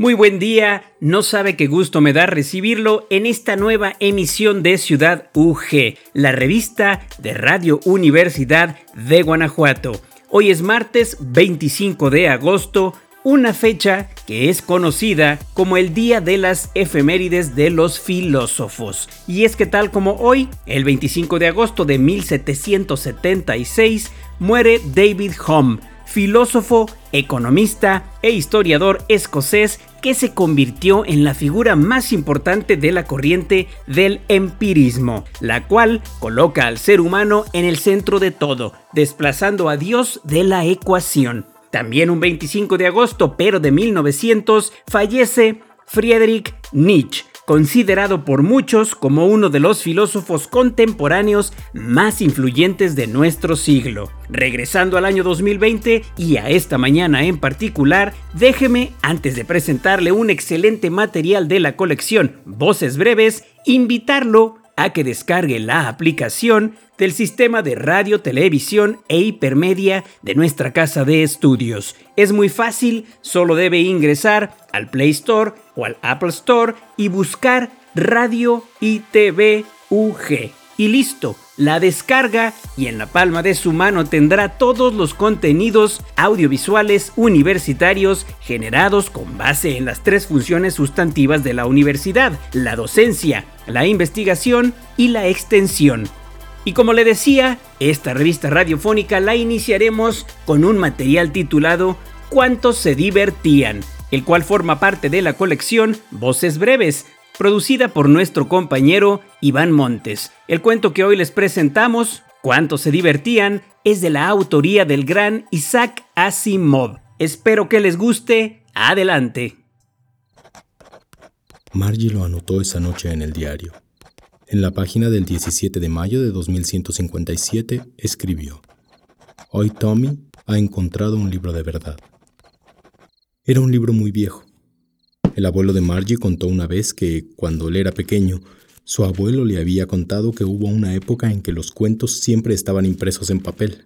Muy buen día, no sabe qué gusto me da recibirlo en esta nueva emisión de Ciudad UG, la revista de Radio Universidad de Guanajuato. Hoy es martes 25 de agosto, una fecha que es conocida como el Día de las Efemérides de los Filósofos. Y es que tal como hoy, el 25 de agosto de 1776, muere David Hume, filósofo, economista e historiador escocés que se convirtió en la figura más importante de la corriente del empirismo, la cual coloca al ser humano en el centro de todo, desplazando a Dios de la ecuación. También un 25 de agosto, pero de 1900, fallece Friedrich Nietzsche, considerado por muchos como uno de los filósofos contemporáneos más influyentes de nuestro siglo. Regresando al año 2020 y a esta mañana en particular, déjeme, antes de presentarle un excelente material de la colección Voces Breves, invitarlo a que descargue la aplicación del sistema de radio, televisión e hipermedia de nuestra casa de estudios. Es muy fácil, solo debe ingresar al Play Store o al Apple Store y buscar Radio ITV UG. Y listo, la descarga y en la palma de su mano tendrá todos los contenidos audiovisuales universitarios generados con base en las tres funciones sustantivas de la universidad, la docencia, la investigación y la extensión. Y como le decía, esta revista radiofónica la iniciaremos con un material titulado ¿Cuántos se divertían? el cual forma parte de la colección Voces Breves, producida por nuestro compañero Iván Montes. El cuento que hoy les presentamos, ¿Cuántos se divertían? es de la autoría del gran Isaac Asimov. Espero que les guste. Adelante. Margie lo anotó esa noche en el diario. En la página del 17 de mayo de 2157 escribió, Hoy Tommy ha encontrado un libro de verdad. Era un libro muy viejo. El abuelo de Margie contó una vez que, cuando él era pequeño, su abuelo le había contado que hubo una época en que los cuentos siempre estaban impresos en papel.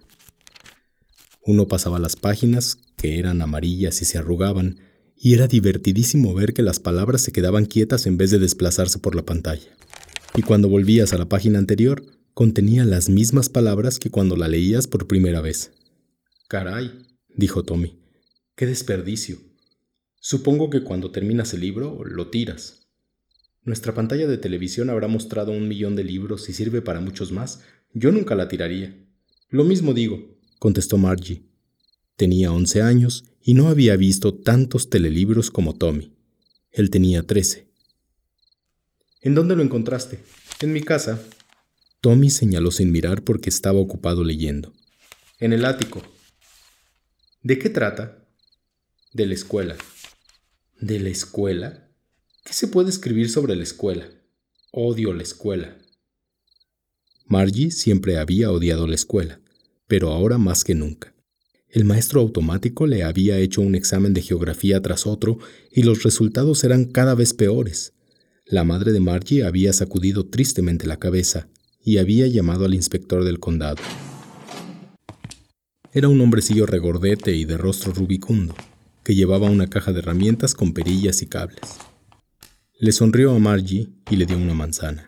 Uno pasaba las páginas, que eran amarillas y se arrugaban, y era divertidísimo ver que las palabras se quedaban quietas en vez de desplazarse por la pantalla y cuando volvías a la página anterior, contenía las mismas palabras que cuando la leías por primera vez. Caray, dijo Tommy, qué desperdicio. Supongo que cuando terminas el libro, lo tiras. Nuestra pantalla de televisión habrá mostrado un millón de libros y sirve para muchos más. Yo nunca la tiraría. Lo mismo digo, contestó Margie. Tenía once años y no había visto tantos telelibros como Tommy. Él tenía trece. ¿En dónde lo encontraste? En mi casa. Tommy señaló sin mirar porque estaba ocupado leyendo. En el ático. ¿De qué trata? De la escuela. ¿De la escuela? ¿Qué se puede escribir sobre la escuela? Odio la escuela. Margie siempre había odiado la escuela, pero ahora más que nunca. El maestro automático le había hecho un examen de geografía tras otro y los resultados eran cada vez peores. La madre de Margie había sacudido tristemente la cabeza y había llamado al inspector del condado. Era un hombrecillo regordete y de rostro rubicundo, que llevaba una caja de herramientas con perillas y cables. Le sonrió a Margie y le dio una manzana.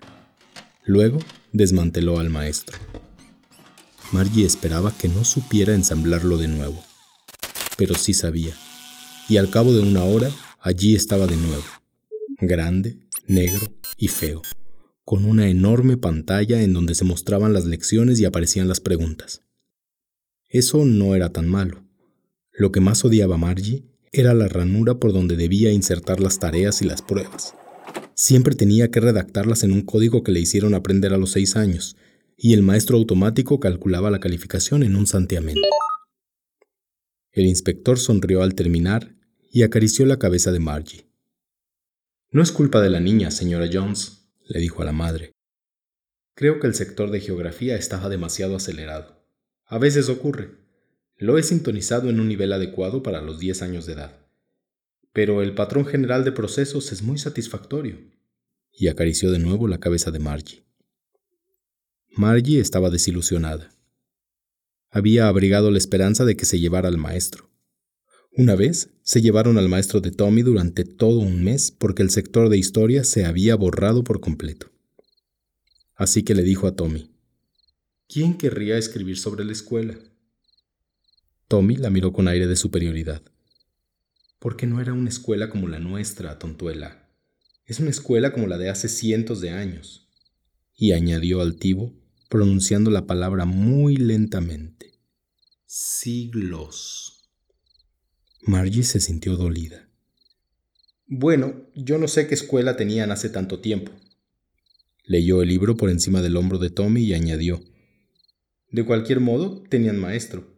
Luego desmanteló al maestro. Margie esperaba que no supiera ensamblarlo de nuevo, pero sí sabía, y al cabo de una hora allí estaba de nuevo, grande, negro y feo, con una enorme pantalla en donde se mostraban las lecciones y aparecían las preguntas. Eso no era tan malo. Lo que más odiaba Margie era la ranura por donde debía insertar las tareas y las pruebas. Siempre tenía que redactarlas en un código que le hicieron aprender a los seis años, y el maestro automático calculaba la calificación en un santiamén. El inspector sonrió al terminar y acarició la cabeza de Margie. No es culpa de la niña, señora Jones, le dijo a la madre. Creo que el sector de geografía estaba demasiado acelerado. A veces ocurre. Lo he sintonizado en un nivel adecuado para los 10 años de edad. Pero el patrón general de procesos es muy satisfactorio. Y acarició de nuevo la cabeza de Margie. Margie estaba desilusionada. Había abrigado la esperanza de que se llevara al maestro. Una vez se llevaron al maestro de Tommy durante todo un mes porque el sector de historia se había borrado por completo. Así que le dijo a Tommy, ¿quién querría escribir sobre la escuela? Tommy la miró con aire de superioridad. Porque no era una escuela como la nuestra, tontuela. Es una escuela como la de hace cientos de años. Y añadió altivo, pronunciando la palabra muy lentamente. Siglos. Margie se sintió dolida. Bueno, yo no sé qué escuela tenían hace tanto tiempo, Leyó el libro por encima del hombro de Tommy y añadió, De cualquier modo, tenían maestro.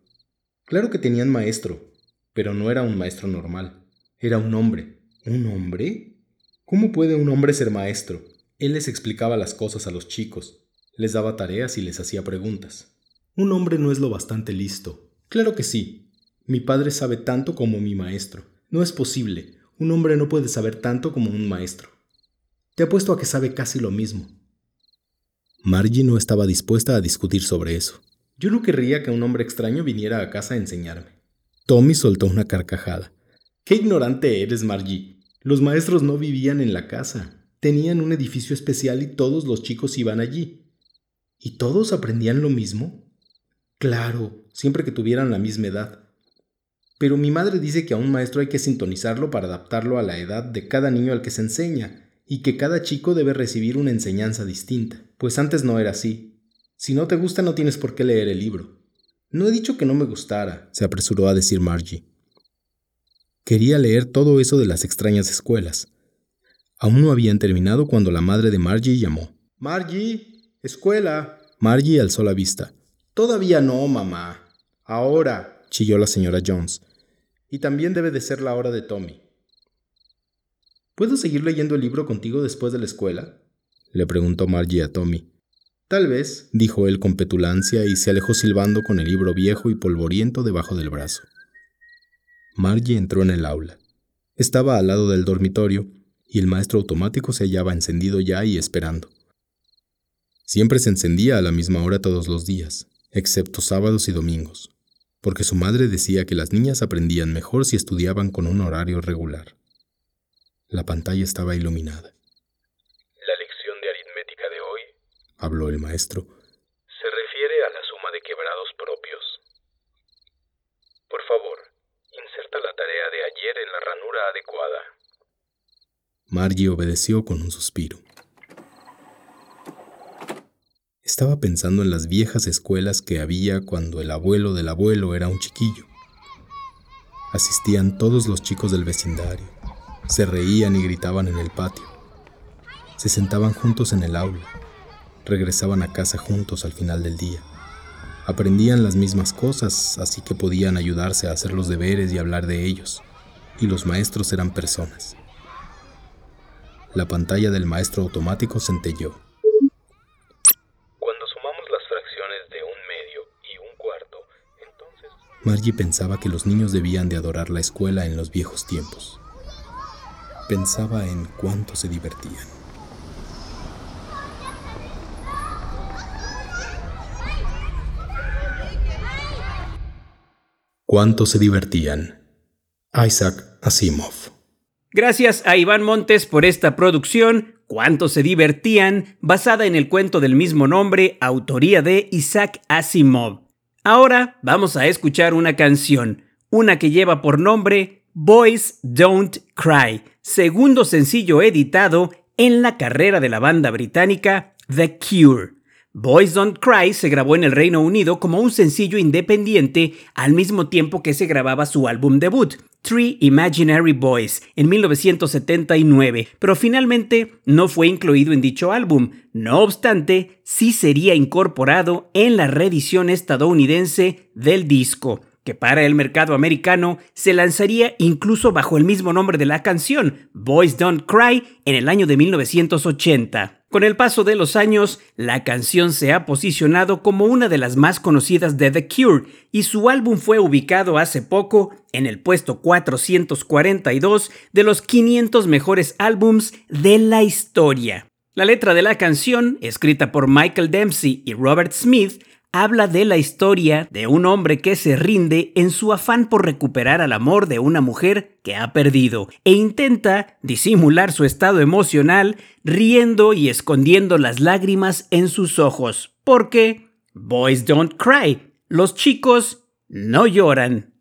Claro que tenían maestro, pero no era un maestro normal, era un hombre. ¿Un hombre? ¿Cómo puede un hombre ser maestro? Él les explicaba las cosas a los chicos, les daba tareas y les hacía preguntas. Un hombre no es lo bastante listo. Claro que sí. Mi padre sabe tanto como mi maestro. No es posible. Un hombre no puede saber tanto como un maestro. Te apuesto a que sabe casi lo mismo. Margie no estaba dispuesta a discutir sobre eso. Yo no querría que un hombre extraño viniera a casa a enseñarme. Tommy soltó una carcajada. ¡Qué ignorante eres, Margie! Los maestros no vivían en la casa. Tenían un edificio especial y todos los chicos iban allí. ¿Y todos aprendían lo mismo? Claro, siempre que tuvieran la misma edad. Pero mi madre dice que a un maestro hay que sintonizarlo para adaptarlo a la edad de cada niño al que se enseña, y que cada chico debe recibir una enseñanza distinta, pues antes no era así. Si no te gusta no tienes por qué leer el libro. No he dicho que no me gustara, se apresuró a decir Margie. Quería leer todo eso de las extrañas escuelas. Aún no habían terminado cuando la madre de Margie llamó. Margie, escuela. Margie alzó la vista. Todavía no, mamá. Ahora, chilló la señora Jones. Y también debe de ser la hora de Tommy. ¿Puedo seguir leyendo el libro contigo después de la escuela? le preguntó Margie a Tommy. Tal vez, dijo él con petulancia y se alejó silbando con el libro viejo y polvoriento debajo del brazo. Margie entró en el aula. Estaba al lado del dormitorio y el maestro automático se hallaba encendido ya y esperando. Siempre se encendía a la misma hora todos los días, excepto sábados y domingos, porque su madre decía que las niñas aprendían mejor si estudiaban con un horario regular. La pantalla estaba iluminada. La lección de aritmética de hoy, habló el maestro, se refiere a la suma de quebrados propios. Por favor, inserta la tarea de ayer en la ranura adecuada. Margie obedeció con un suspiro. Estaba pensando en las viejas escuelas que había cuando el abuelo del abuelo era un chiquillo. Asistían todos los chicos del vecindario se reían y gritaban en el patio. Se sentaban juntos en el aula. Regresaban a casa juntos al final del día. Aprendían las mismas cosas, así que podían ayudarse a hacer los deberes y hablar de ellos. Y los maestros eran personas. La pantalla del maestro automático centelló. Cuando sumamos las fracciones de un medio y un cuarto, entonces... Margie pensaba que los niños debían de adorar la escuela en los viejos tiempos pensaba en cuánto se divertían. Cuánto se divertían. Isaac Asimov. Gracias a Iván Montes por esta producción, Cuánto se divertían, basada en el cuento del mismo nombre, autoría de Isaac Asimov. Ahora vamos a escuchar una canción, una que lleva por nombre Boys Don't Cry, segundo sencillo editado en la carrera de la banda británica The Cure. Boys Don't Cry se grabó en el Reino Unido como un sencillo independiente al mismo tiempo que se grababa su álbum debut, Three Imaginary Boys, en 1979, pero finalmente no fue incluido en dicho álbum. No obstante, sí sería incorporado en la reedición estadounidense del disco que para el mercado americano se lanzaría incluso bajo el mismo nombre de la canción, Boys Don't Cry, en el año de 1980. Con el paso de los años, la canción se ha posicionado como una de las más conocidas de The Cure y su álbum fue ubicado hace poco en el puesto 442 de los 500 mejores álbums de la historia. La letra de la canción, escrita por Michael Dempsey y Robert Smith, habla de la historia de un hombre que se rinde en su afán por recuperar al amor de una mujer que ha perdido e intenta disimular su estado emocional riendo y escondiendo las lágrimas en sus ojos, porque Boys Don't Cry, los chicos no lloran.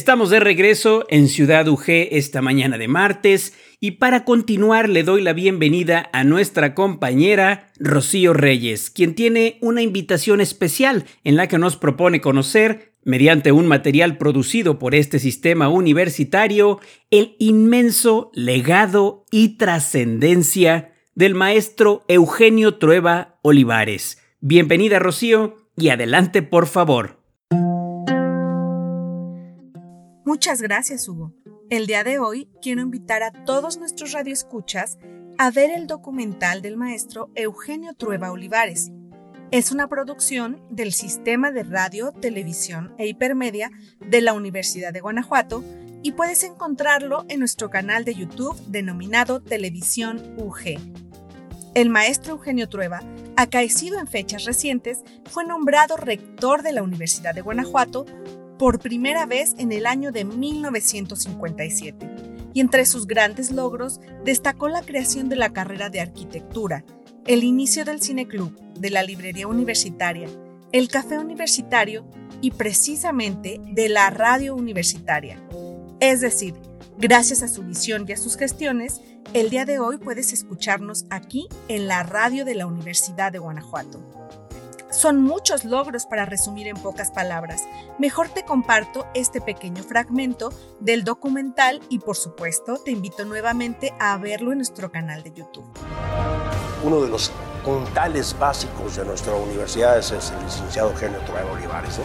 Estamos de regreso en Ciudad UG esta mañana de martes y para continuar le doy la bienvenida a nuestra compañera Rocío Reyes, quien tiene una invitación especial en la que nos propone conocer, mediante un material producido por este sistema universitario, el inmenso legado y trascendencia del maestro Eugenio Trueba Olivares. Bienvenida Rocío y adelante por favor. Muchas gracias, Hugo. El día de hoy quiero invitar a todos nuestros radioescuchas a ver el documental del maestro Eugenio Trueba Olivares. Es una producción del Sistema de Radio, Televisión e Hipermedia de la Universidad de Guanajuato y puedes encontrarlo en nuestro canal de YouTube denominado Televisión UG. El maestro Eugenio Trueba, acaecido en fechas recientes, fue nombrado rector de la Universidad de Guanajuato por primera vez en el año de 1957. Y entre sus grandes logros destacó la creación de la carrera de arquitectura, el inicio del cineclub, de la librería universitaria, el café universitario y precisamente de la radio universitaria. Es decir, gracias a su visión y a sus gestiones, el día de hoy puedes escucharnos aquí en la radio de la Universidad de Guanajuato. Son muchos logros para resumir en pocas palabras. Mejor te comparto este pequeño fragmento del documental y por supuesto te invito nuevamente a verlo en nuestro canal de YouTube. Uno de los puntales básicos de nuestra universidad es el licenciado Eugenio Trueba Olivares.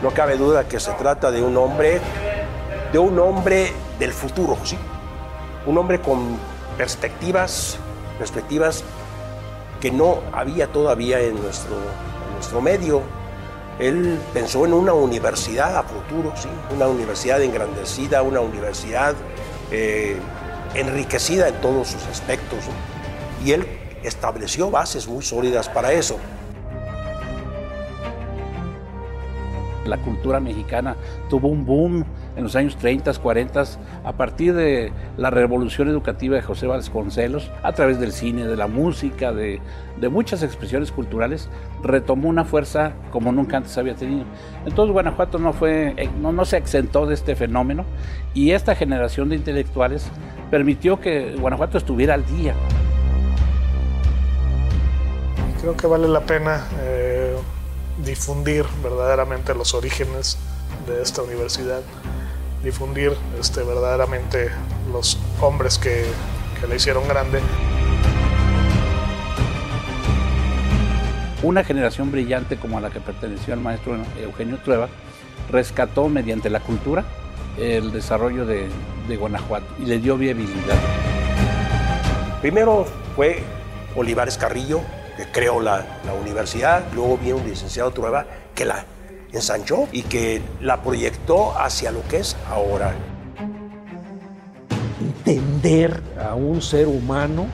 No cabe duda que se trata de un hombre, de un hombre del futuro, ¿sí? Un hombre con perspectivas, perspectivas que no había todavía en nuestro, nuestro medio. Él pensó en una universidad a futuro, ¿sí? una universidad engrandecida, una universidad eh, enriquecida en todos sus aspectos. Y él estableció bases muy sólidas para eso. La cultura mexicana tuvo un boom en los años 30, 40, a partir de la revolución educativa de José Vasconcelos, a través del cine, de la música, de, muchas expresiones culturales, retomó una fuerza como nunca antes había tenido. Entonces Guanajuato no, fue, no, no se exentó de este fenómeno y esta generación de intelectuales permitió que Guanajuato estuviera al día. Creo que vale la pena eh, difundir verdaderamente los orígenes de esta universidad, difundir este, verdaderamente los hombres que, que la hicieron grande. Una generación brillante como a la que perteneció el maestro Eugenio Trueba rescató mediante la cultura el desarrollo de, de Guanajuato y le dio viabilidad. Primero fue Olivares Carrillo, que creó la, la universidad, luego vino un licenciado Trueba que la ensanchó y que la proyectó hacia lo que es ahora. Entender a un ser humano,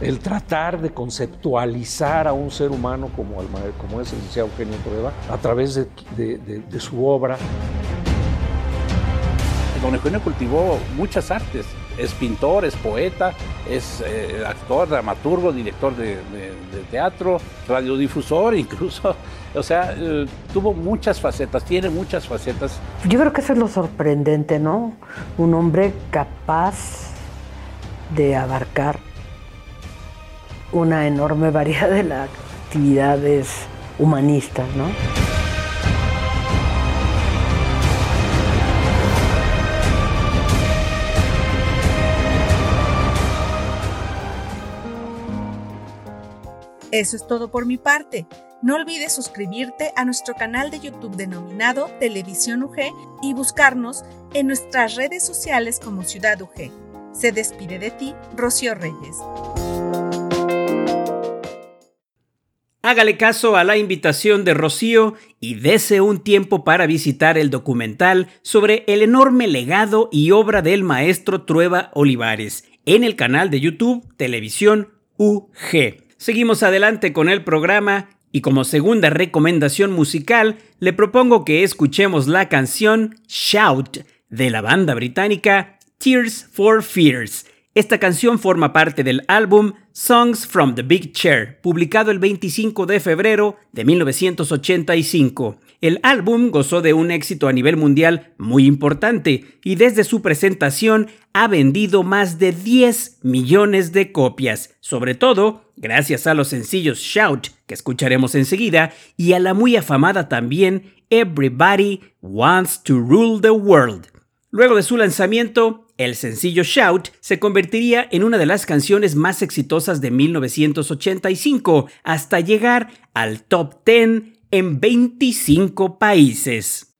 el tratar de conceptualizar a un ser humano como, el, como es el licenciado Eugenio Trueba a través de, de, de, de su obra. Don Eugenio cultivó muchas artes, es pintor, es poeta, es eh, actor, dramaturgo, director de, teatro, radiodifusor incluso. O sea, eh, tuvo muchas facetas, tiene muchas facetas. Yo creo que eso es lo sorprendente, ¿no? Un hombre capaz de abarcar una enorme variedad de las actividades humanistas, ¿no? Eso es todo por mi parte. No olvides suscribirte a nuestro canal de YouTube denominado Televisión UG y buscarnos en nuestras redes sociales como Ciudad UG. Se despide de ti, Rocío Reyes. Hágale caso a la invitación de Rocío y dese un tiempo para visitar el documental sobre el enorme legado y obra del maestro Trueba Olivares en el canal de YouTube Televisión UG. Seguimos adelante con el programa y como segunda recomendación musical le propongo que escuchemos la canción Shout de la banda británica Tears for Fears. Esta canción forma parte del álbum Songs from the Big Chair, publicado el 25 de febrero de 1985. El álbum gozó de un éxito a nivel mundial muy importante y desde su presentación ha vendido más de 10 millones de copias, sobre todo gracias a los sencillos Shout, que escucharemos enseguida, y a la muy afamada también Everybody Wants to Rule the World. Luego de su lanzamiento, el sencillo Shout se convertiría en una de las canciones más exitosas de 1985, hasta llegar al top 10 en 25 países.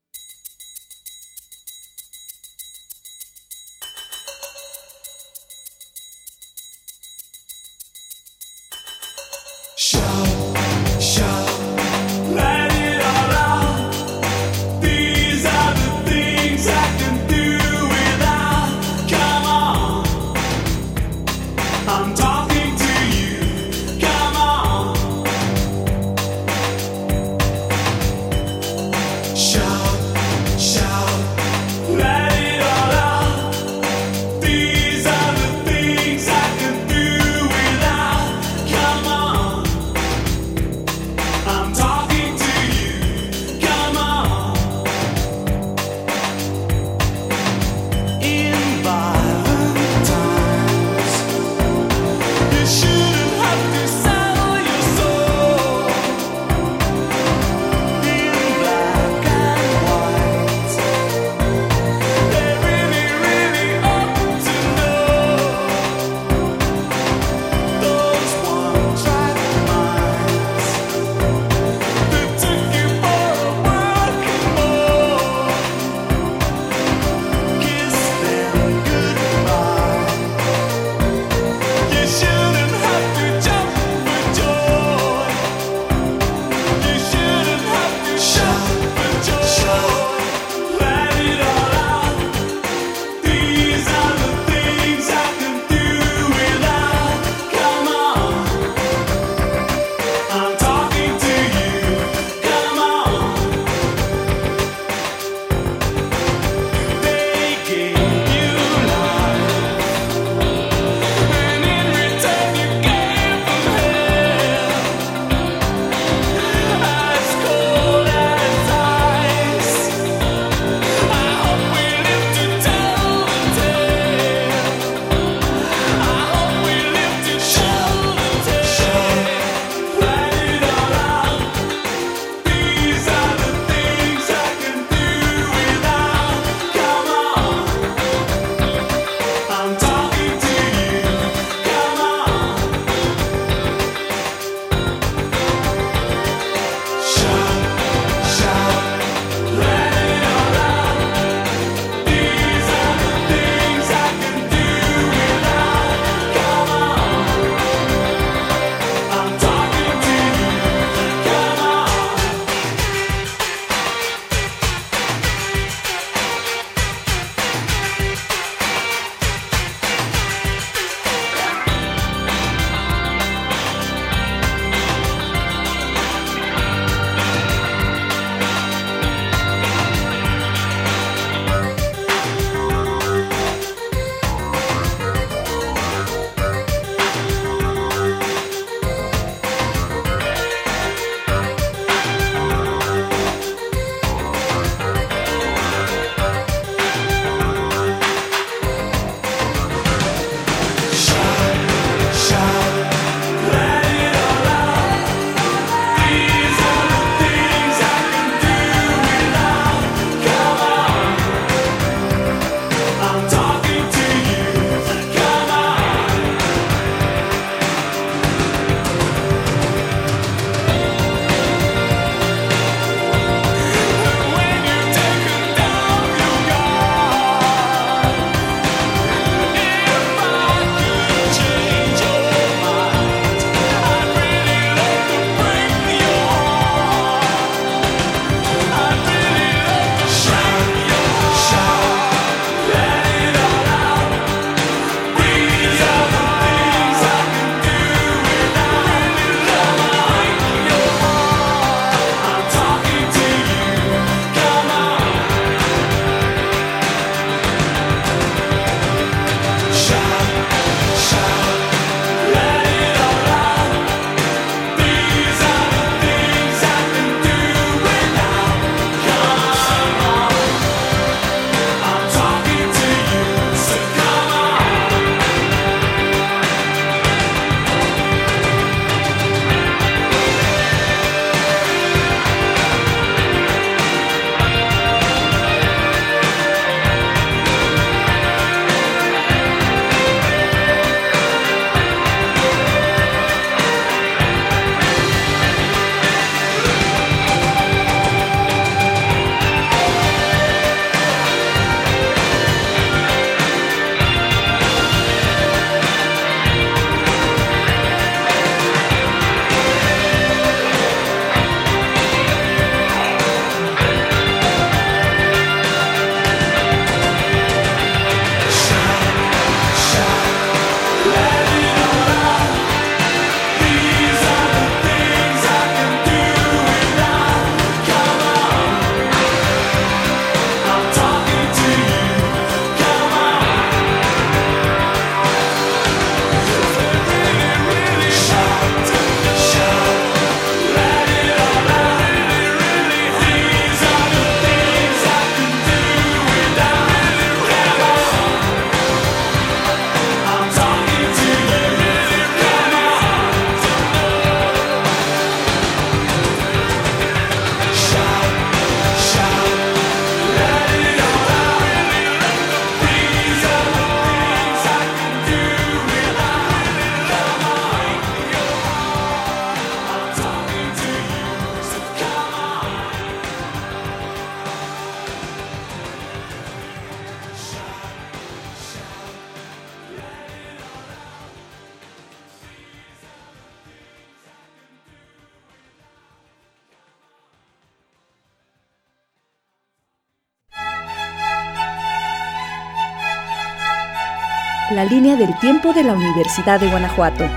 Línea del tiempo de la Universidad de Guanajuato.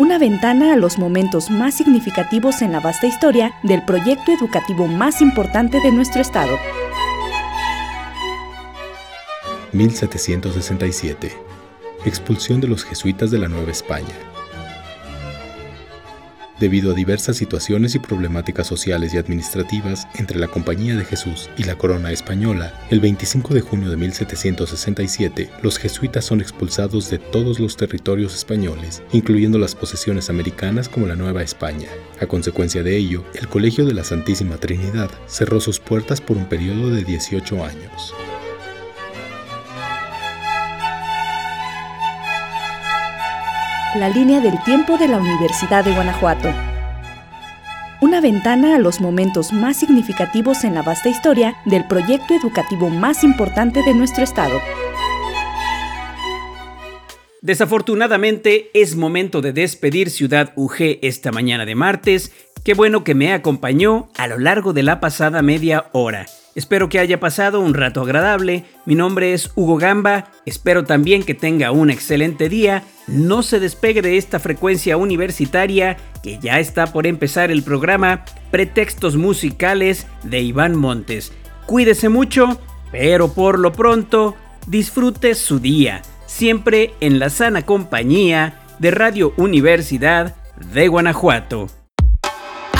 Una ventana a los momentos más significativos en la vasta historia del proyecto educativo más importante de nuestro estado. 1767. Expulsión de los jesuitas de la Nueva España. Debido a diversas situaciones y problemáticas sociales y administrativas entre la Compañía de Jesús y la Corona Española, el 25 de junio de 1767 los jesuitas son expulsados de todos los territorios españoles, incluyendo las posesiones americanas como la Nueva España. A consecuencia de ello, el Colegio de la Santísima Trinidad cerró sus puertas por un periodo de 18 años. La línea del tiempo de la Universidad de Guanajuato. Una ventana a los momentos más significativos en la vasta historia del proyecto educativo más importante de nuestro estado. Desafortunadamente es momento de despedir Ciudad UG esta mañana de martes. Qué bueno que me acompañó a lo largo de la pasada media hora. Espero que haya pasado un rato agradable. Mi nombre es Hugo Gamba. Espero también que tenga un excelente día. No se despegue de esta frecuencia universitaria que ya está por empezar el programa Pretextos Musicales de Iván Montes. Cuídese mucho, pero por lo pronto disfrute su día, siempre en la sana compañía de Radio Universidad de Guanajuato.